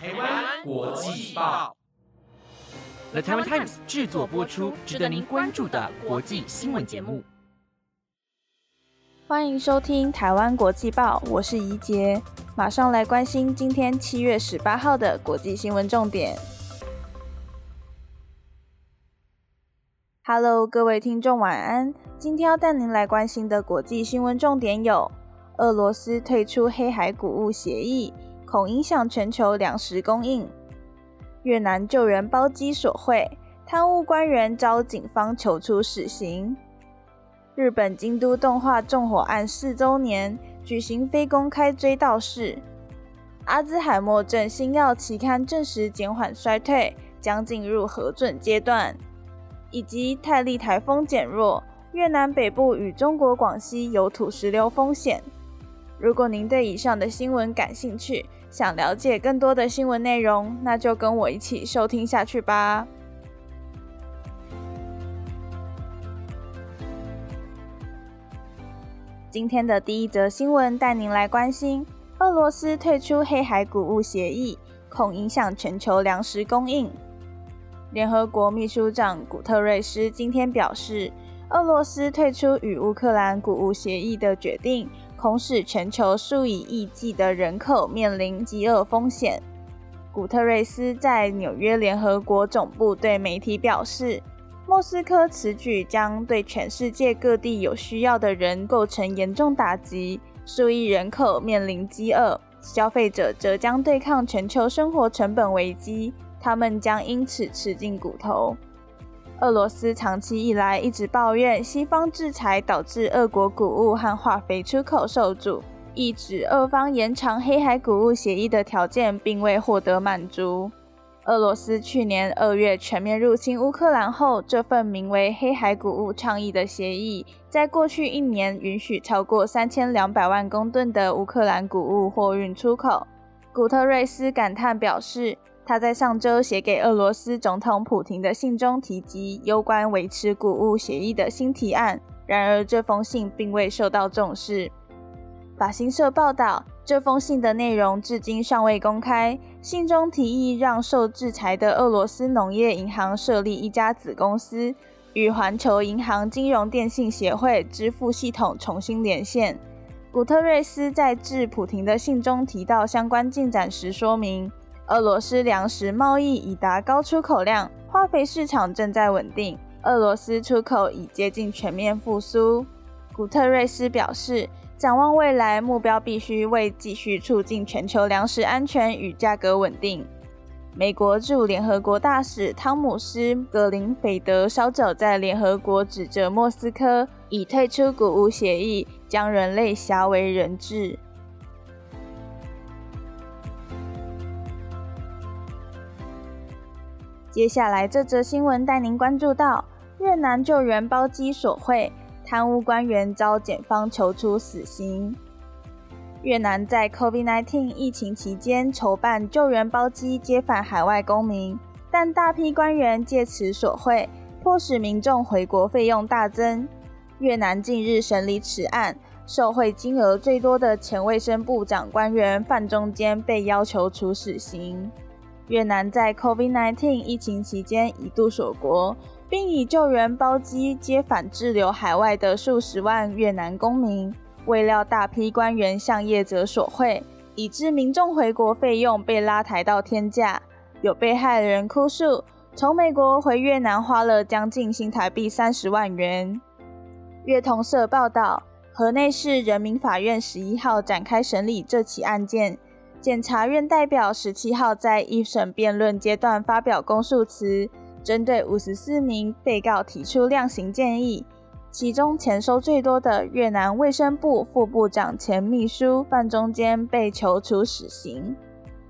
台湾国际报，The Taiwan Times 制作播出，值得您关注的国际新闻节目。欢迎收听台湾国际报，我是怡杰，马上来关心今天七月十八号的国际新闻重点。Hello，各位听众，晚安。今天要带您来关心的国际新闻重点有：俄罗斯退出黑海谷物协议，恐影响全球粮食供应；越南救援包机索贿，贪污官员遭警方求出死刑；日本京都动画纵火案四周年，举行非公开追悼式；阿兹海默症新药期刊证实减缓衰退，将进入核准阶段。以及泰利台风减弱，越南北部与中国广西有土石流风险。如果您对以上的新闻感兴趣，想了解更多的新闻内容，那就跟我一起收听下去吧。今天的第一则新闻带您来关心：俄罗斯退出黑海谷物协议，恐影响全球粮食供应。联合国秘书长古特瑞斯今天表示，俄罗斯退出与乌克兰谷物协议的决定，恐使全球数以亿计的人口面临饥饿风险。古特瑞斯在纽约联合国总部对媒体表示，莫斯科此举将对全世界各地有需要的人构成严重打击，数亿人口面临饥饿，消费者则将对抗全球生活成本危机。他们将因此吃尽骨头。俄罗斯长期以来一直抱怨西方制裁导致俄国谷物和化肥出口受阻，一直俄方延长黑海谷物协议的条件并未获得满足。俄罗斯去年二月全面入侵乌克兰后，这份名为“黑海谷物倡议”的协议，在过去一年允许超过三千两百万公吨的乌克兰谷物货运出口。古特瑞斯感叹表示。他在上周写给俄罗斯总统普京的信中提及有关维持谷物协议的新提案，然而这封信并未受到重视。法新社报道，这封信的内容至今尚未公开。信中提议让受制裁的俄罗斯农业银行设立一家子公司，与环球银行金融电信协会支付系统重新连线。古特瑞斯在致普廷的信中提到相关进展时说明。俄罗斯粮食贸易已达高出口量，化肥市场正在稳定，俄罗斯出口已接近全面复苏。古特瑞斯表示，展望未来，目标必须为继续促进全球粮食安全与价格稳定。美国驻联合国大使汤姆斯·格林菲德稍早在联合国指责莫斯科已退出谷物协议，将人类挟为人质。接下来这则新闻带您关注到越南救援包机索贿，贪污官员遭检方求出死刑。越南在 COVID-19 疫情期间筹办救援包机接返海外公民，但大批官员借此索贿，迫使民众回国费用大增。越南近日审理此案，受贿金额最多的前卫生部长官员范中坚被要求处死刑。越南在 COVID-19 疫情期间一度锁国，并以救援包机接返滞留海外的数十万越南公民。未料大批官员向业者索贿，以致民众回国费用被拉抬到天价。有被害人哭诉，从美国回越南花了将近新台币三十万元。越通社报道，河内市人民法院十一号展开审理这起案件。检察院代表十七号在一审辩论阶段发表公诉词，针对五十四名被告提出量刑建议。其中钱收最多的越南卫生部副部长前秘书范中坚被求处死刑。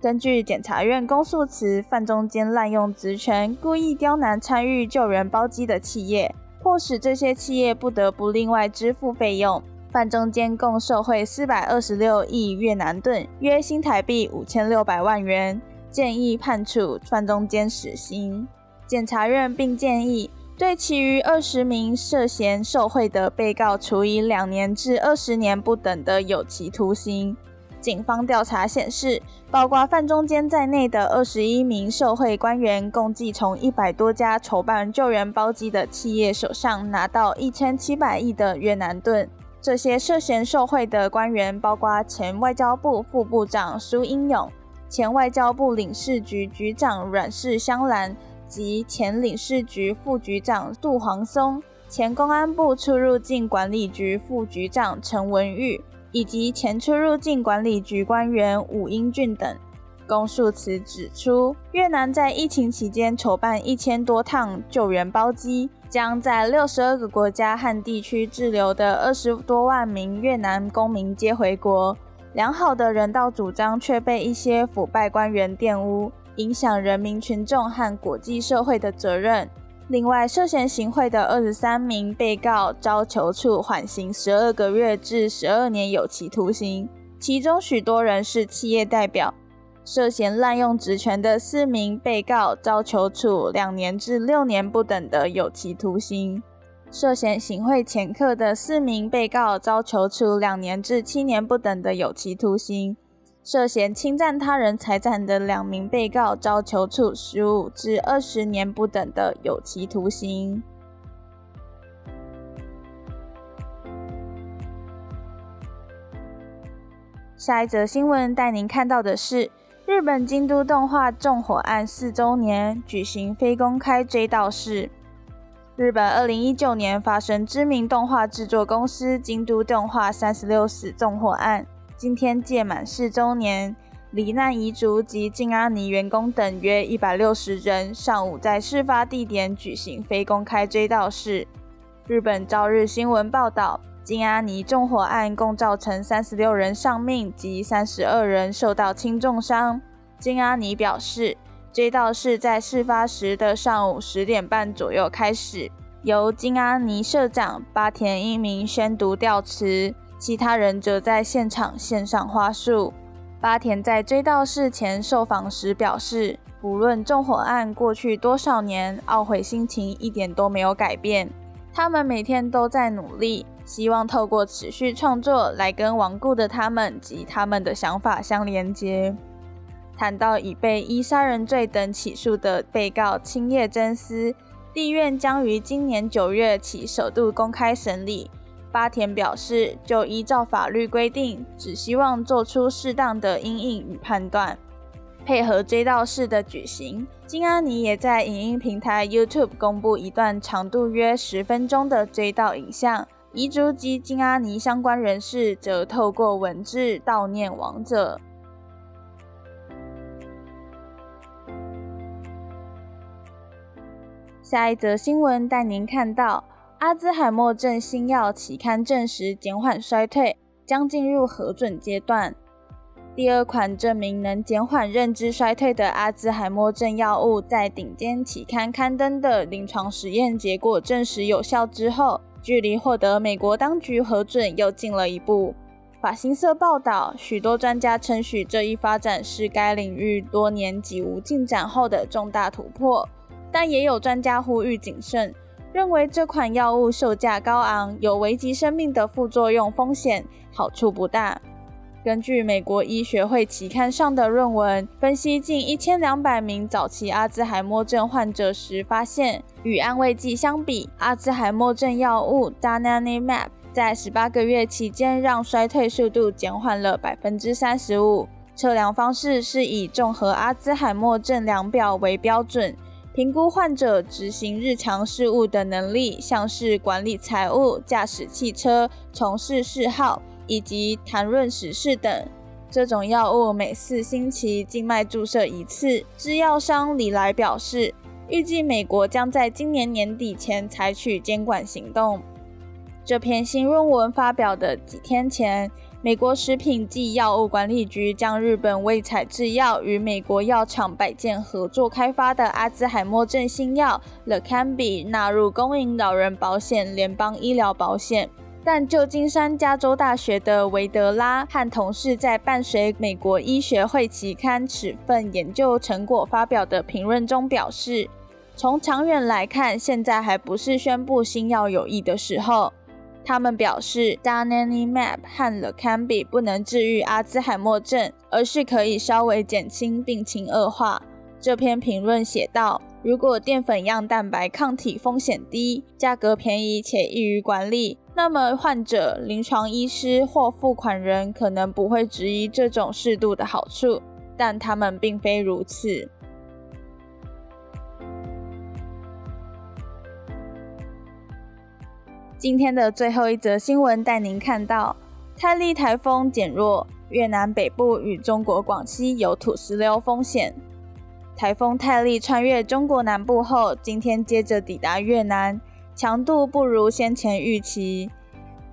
根据检察院公诉词，范中坚滥用职权，故意刁难参与救援包机的企业，迫使这些企业不得不另外支付费用。范中间共受贿四百二十六亿越南盾，约新台币五千六百万元，建议判处范中间死刑。检察院并建议对其余二十名涉嫌受贿的被告处以两年至二十年不等的有期徒刑。警方调查显示，包括范中坚在内的二十一名受贿官员，共计从一百多家筹办救援包机的企业手上拿到一千七百亿的越南盾。这些涉嫌受贿的官员，包括前外交部副部长苏英勇、前外交部领事局局长阮氏香兰及前领事局副局长杜黄松、前公安部出入境管理局副局长陈文玉。以及前出入境管理局官员武英俊等，公诉词指出，越南在疫情期间筹办一千多趟救援包机，将在六十二个国家和地区滞留的二十多万名越南公民接回国。良好的人道主张却被一些腐败官员玷污，影响人民群众和国际社会的责任。另外，涉嫌行贿的二十三名被告遭求处缓刑十二个月至十二年有期徒刑，其中许多人是企业代表。涉嫌滥用职权的四名被告遭求处两年至六年不等的有期徒刑，涉嫌行贿前客的四名被告遭求处两年至七年不等的有期徒刑。涉嫌侵占他人财产的两名被告遭求处十五至二十年不等的有期徒刑。下一则新闻带您看到的是，日本京都动画纵火案四周年举行非公开追悼式。日本二零一九年发生知名动画制作公司京都动画三十六死纵火案。今天届满四周年，罹难遗族及静安尼员工等约一百六十人上午在事发地点举行非公开追悼式。日本朝日新闻报道，金阿尼纵火案共造成三十六人丧命及三十二人受到轻重伤。金阿尼表示，追悼式在事发时的上午十点半左右开始，由金阿尼社长八田英明宣读悼词。其他人则在现场献上花束。八田在追悼式前受访时表示：“无论纵火案过去多少年，懊悔心情一点都没有改变。他们每天都在努力，希望透过持续创作来跟亡故的他们及他们的想法相连接。”谈到已被依杀人罪等起诉的被告青叶真司，地院将于今年九月起首度公开审理。八田表示，就依照法律规定，只希望做出适当的阴影与判断，配合追悼式的举行。金安妮也在影音平台 YouTube 公布一段长度约十分钟的追悼影像，遗族及金阿尼相关人士则透过文字悼念亡者。下一则新闻带您看到。阿兹海默症新药期刊证实减缓衰退，将进入核准阶段。第二款证明能减缓认知衰退的阿兹海默症药物，在顶尖期刊刊登的临床实验结果证实有效之后，距离获得美国当局核准又近了一步。法新社报道，许多专家称许这一发展是该领域多年几无进展后的重大突破，但也有专家呼吁谨慎。认为这款药物售价高昂，有危及生命的副作用风险，好处不大。根据美国医学会期刊上的论文分析，近一千两百名早期阿兹海默症患者时，发现与安慰剂相比，阿兹海默症药物 d a n a n i m a p 在十八个月期间让衰退速度减缓了百分之三十五。测量方式是以综合阿兹海默症量表为标准。评估患者执行日常事务的能力，像是管理财务、驾驶汽车、从事嗜好以及谈论史事等。这种药物每四星期静脉注射一次。制药商李来表示，预计美国将在今年年底前采取监管行动。这篇新论文发表的几天前。美国食品及药物管理局将日本卫彩制药与美国药厂百健合作开发的阿兹海默症新药 Leqembi 纳入公营老人保险联邦医疗保险。但旧金山加州大学的维德拉和同事在伴随美国医学会期刊此份研究成果发表的评论中表示，从长远来看，现在还不是宣布新药有益的时候。他们表示 d a n a n i m a p 和 l e c a m b i 不能治愈阿兹海默症，而是可以稍微减轻病情恶化。这篇评论写道：“如果淀粉样蛋白抗体风险低、价格便宜且易于管理，那么患者、临床医师或付款人可能不会质疑这种适度的好处，但他们并非如此。”今天的最后一则新闻带您看到泰利台风减弱，越南北部与中国广西有土石流风险。台风泰利穿越中国南部后，今天接着抵达越南，强度不如先前预期。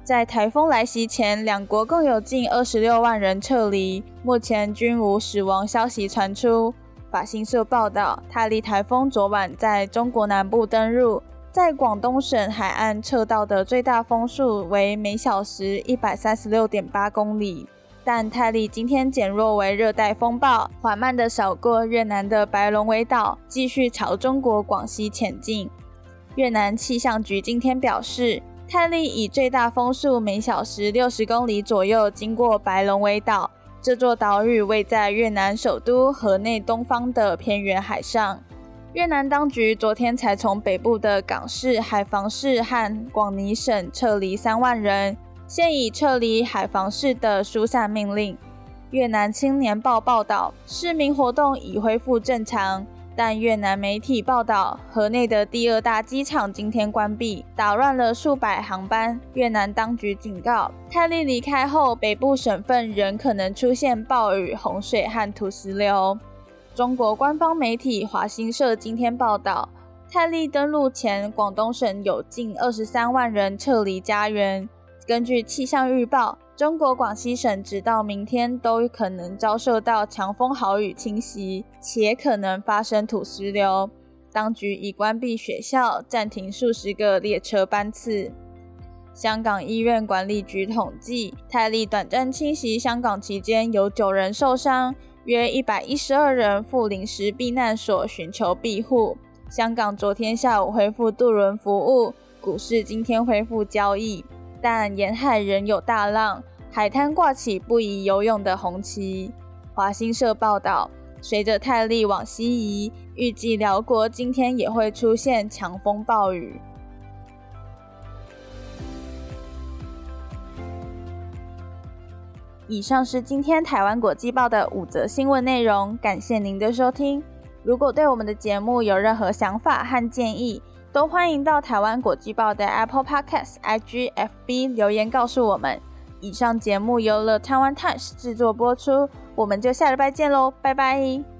在台风来袭前，两国共有近二十六万人撤离，目前均无死亡消息传出。法新社报道，泰利台风昨晚在中国南部登陆。在广东省海岸测到的最大风速为每小时一百三十六点八公里，但泰利今天减弱为热带风暴，缓慢地扫过越南的白龙尾岛，继续朝中国广西前进。越南气象局今天表示，泰利以最大风速每小时六十公里左右经过白龙尾岛，这座岛屿位在越南首都河内东方的偏远海上。越南当局昨天才从北部的港市、海防市和广宁省撤离三万人，现已撤离海防市的疏散命令。越南青年报报道，市民活动已恢复正常，但越南媒体报道，河内的第二大机场今天关闭，打乱了数百航班。越南当局警告，泰利离开后，北部省份仍可能出现暴雨、洪水和土石流。中国官方媒体华新社今天报道，泰利登陆前，广东省有近二十三万人撤离家园。根据气象预报，中国广西省直到明天都可能遭受到强风豪雨侵袭，且可能发生土石流。当局已关闭学校，暂停数十个列车班次。香港医院管理局统计，泰利短暂侵袭香港期间，有九人受伤。约一百一十二人赴临时避难所寻求庇护。香港昨天下午恢复渡轮服务，股市今天恢复交易，但沿海仍有大浪，海滩挂起不宜游泳的红旗。华新社报道，随着泰利往西移，预计辽国今天也会出现强风暴雨。以上是今天台湾国际报的五则新闻内容，感谢您的收听。如果对我们的节目有任何想法和建议，都欢迎到台湾国际报的 Apple Podcast、IGFB 留言告诉我们。以上节目由了台湾 Times 制作播出，我们就下礼拜见喽，拜拜。